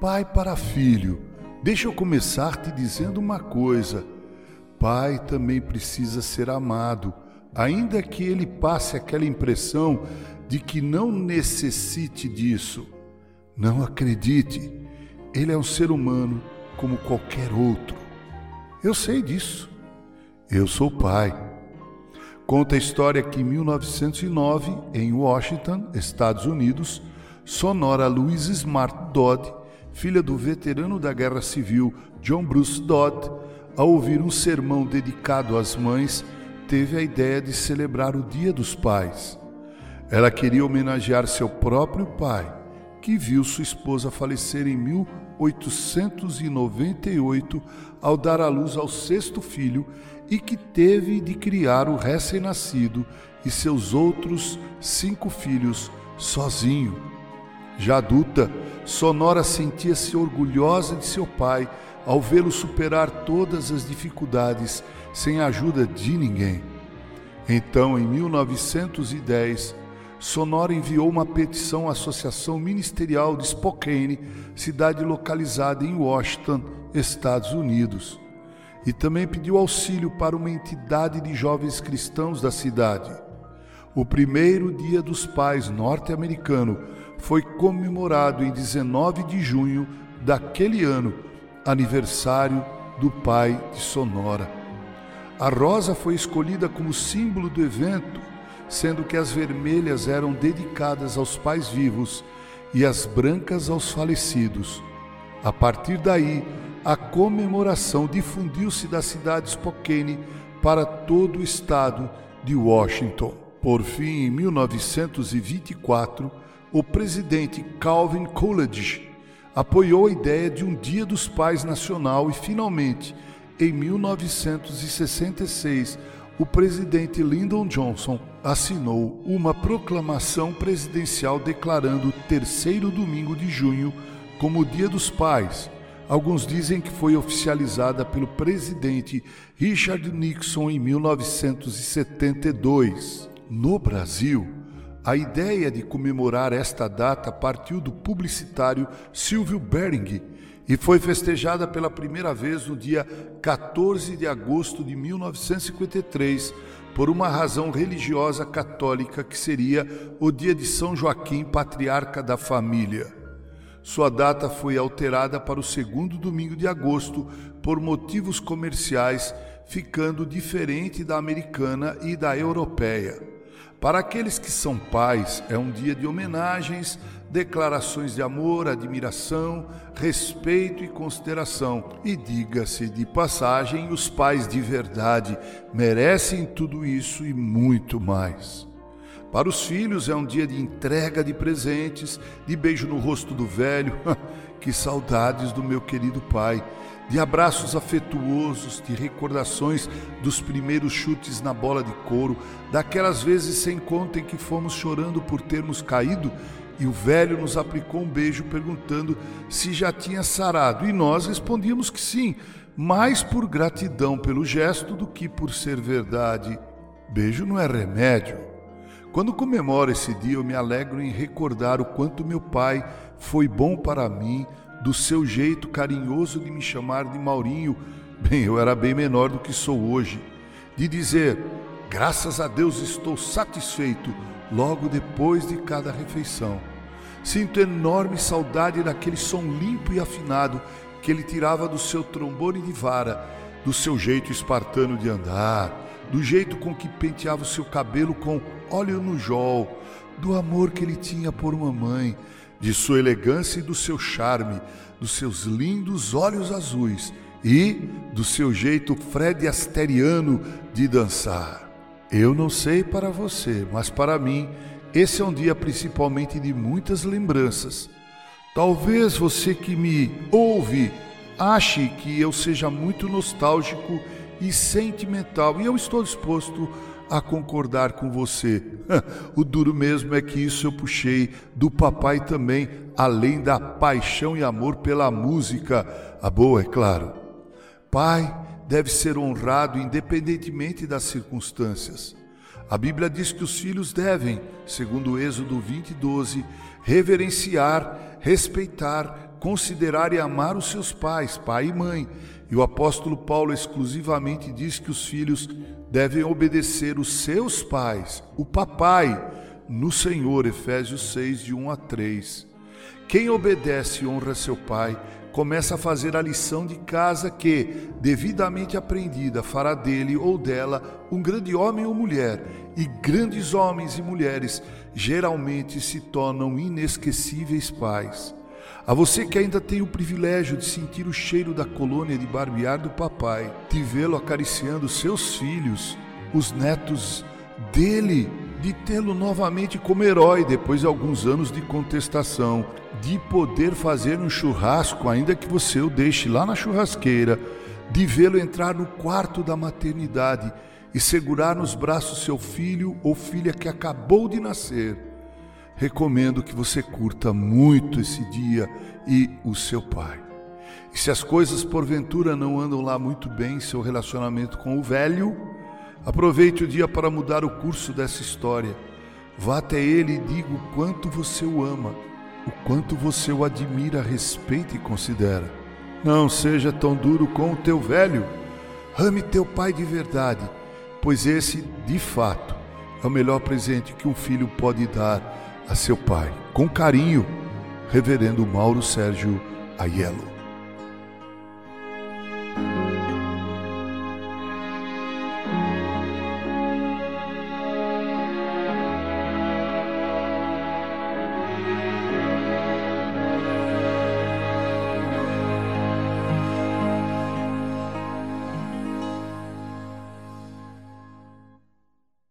pai para filho, deixa eu começar te dizendo uma coisa. Pai também precisa ser amado, ainda que ele passe aquela impressão de que não necessite disso. Não acredite, ele é um ser humano como qualquer outro. Eu sei disso. Eu sou pai. Conta a história que em 1909, em Washington, Estados Unidos, Sonora Louise Smart Dodd, filha do veterano da Guerra Civil John Bruce Dodd, ao ouvir um sermão dedicado às mães, teve a ideia de celebrar o Dia dos Pais. Ela queria homenagear seu próprio pai, que viu sua esposa falecer em 1898 ao dar à luz ao sexto filho e que teve de criar o recém-nascido e seus outros cinco filhos sozinho. Já adulta, Sonora sentia-se orgulhosa de seu pai ao vê-lo superar todas as dificuldades sem a ajuda de ninguém. Então, em 1910, Sonora enviou uma petição à Associação Ministerial de Spokane, cidade localizada em Washington, Estados Unidos, e também pediu auxílio para uma entidade de jovens cristãos da cidade. O primeiro Dia dos Pais norte-americano foi comemorado em 19 de junho daquele ano, aniversário do pai de Sonora. A rosa foi escolhida como símbolo do evento, sendo que as vermelhas eram dedicadas aos pais vivos e as brancas aos falecidos. A partir daí, a comemoração difundiu-se da cidade de Spokane para todo o estado de Washington. Por fim, em 1924, o presidente Calvin Coolidge apoiou a ideia de um Dia dos Pais Nacional e, finalmente, em 1966, o presidente Lyndon Johnson assinou uma proclamação presidencial declarando o terceiro domingo de junho como o Dia dos Pais. Alguns dizem que foi oficializada pelo presidente Richard Nixon em 1972. No Brasil, a ideia de comemorar esta data partiu do publicitário Silvio Bering e foi festejada pela primeira vez no dia 14 de agosto de 1953 por uma razão religiosa católica que seria o dia de São Joaquim, patriarca da família. Sua data foi alterada para o segundo domingo de agosto por motivos comerciais, ficando diferente da americana e da europeia. Para aqueles que são pais, é um dia de homenagens, declarações de amor, admiração, respeito e consideração. E diga-se de passagem, os pais de verdade merecem tudo isso e muito mais. Para os filhos é um dia de entrega de presentes, de beijo no rosto do velho. que saudades do meu querido pai de abraços afetuosos, de recordações dos primeiros chutes na bola de couro, daquelas vezes sem conta em que fomos chorando por termos caído e o velho nos aplicou um beijo perguntando se já tinha sarado e nós respondíamos que sim, mais por gratidão pelo gesto do que por ser verdade. Beijo não é remédio. Quando comemoro esse dia, eu me alegro em recordar o quanto meu pai foi bom para mim, do seu jeito carinhoso de me chamar de Maurinho, bem, eu era bem menor do que sou hoje, de dizer: graças a Deus estou satisfeito logo depois de cada refeição. Sinto enorme saudade daquele som limpo e afinado que ele tirava do seu trombone de vara, do seu jeito espartano de andar, do jeito com que penteava o seu cabelo com óleo no jol, do amor que ele tinha por mamãe, de sua elegância e do seu charme, dos seus lindos olhos azuis e do seu jeito Fred Asteriano de dançar. Eu não sei para você, mas para mim, esse é um dia principalmente de muitas lembranças. Talvez você que me ouve ache que eu seja muito nostálgico e sentimental, e eu estou disposto a concordar com você. o duro mesmo é que isso eu puxei do papai também, além da paixão e amor pela música, a boa, é claro. Pai deve ser honrado independentemente das circunstâncias. A Bíblia diz que os filhos devem, segundo Êxodo 20, 12, reverenciar, respeitar, considerar e amar os seus pais, pai e mãe. E o apóstolo Paulo exclusivamente diz que os filhos devem obedecer os seus pais, o papai, no Senhor, Efésios 6, de 1 a 3. Quem obedece e honra seu pai, começa a fazer a lição de casa que, devidamente aprendida, fará dele ou dela um grande homem ou mulher, e grandes homens e mulheres geralmente se tornam inesquecíveis pais. A você que ainda tem o privilégio de sentir o cheiro da colônia de barbear do papai, de vê-lo acariciando seus filhos, os netos dele, de tê-lo novamente como herói depois de alguns anos de contestação, de poder fazer um churrasco, ainda que você o deixe lá na churrasqueira, de vê-lo entrar no quarto da maternidade e segurar nos braços seu filho ou filha que acabou de nascer recomendo que você curta muito esse dia e o seu pai. E se as coisas porventura não andam lá muito bem em seu relacionamento com o velho, aproveite o dia para mudar o curso dessa história. Vá até ele e diga o quanto você o ama, o quanto você o admira, respeita e considera. Não seja tão duro com o teu velho. Ame teu pai de verdade, pois esse, de fato, é o melhor presente que um filho pode dar a seu pai. Com carinho, Reverendo Mauro Sérgio Aiello.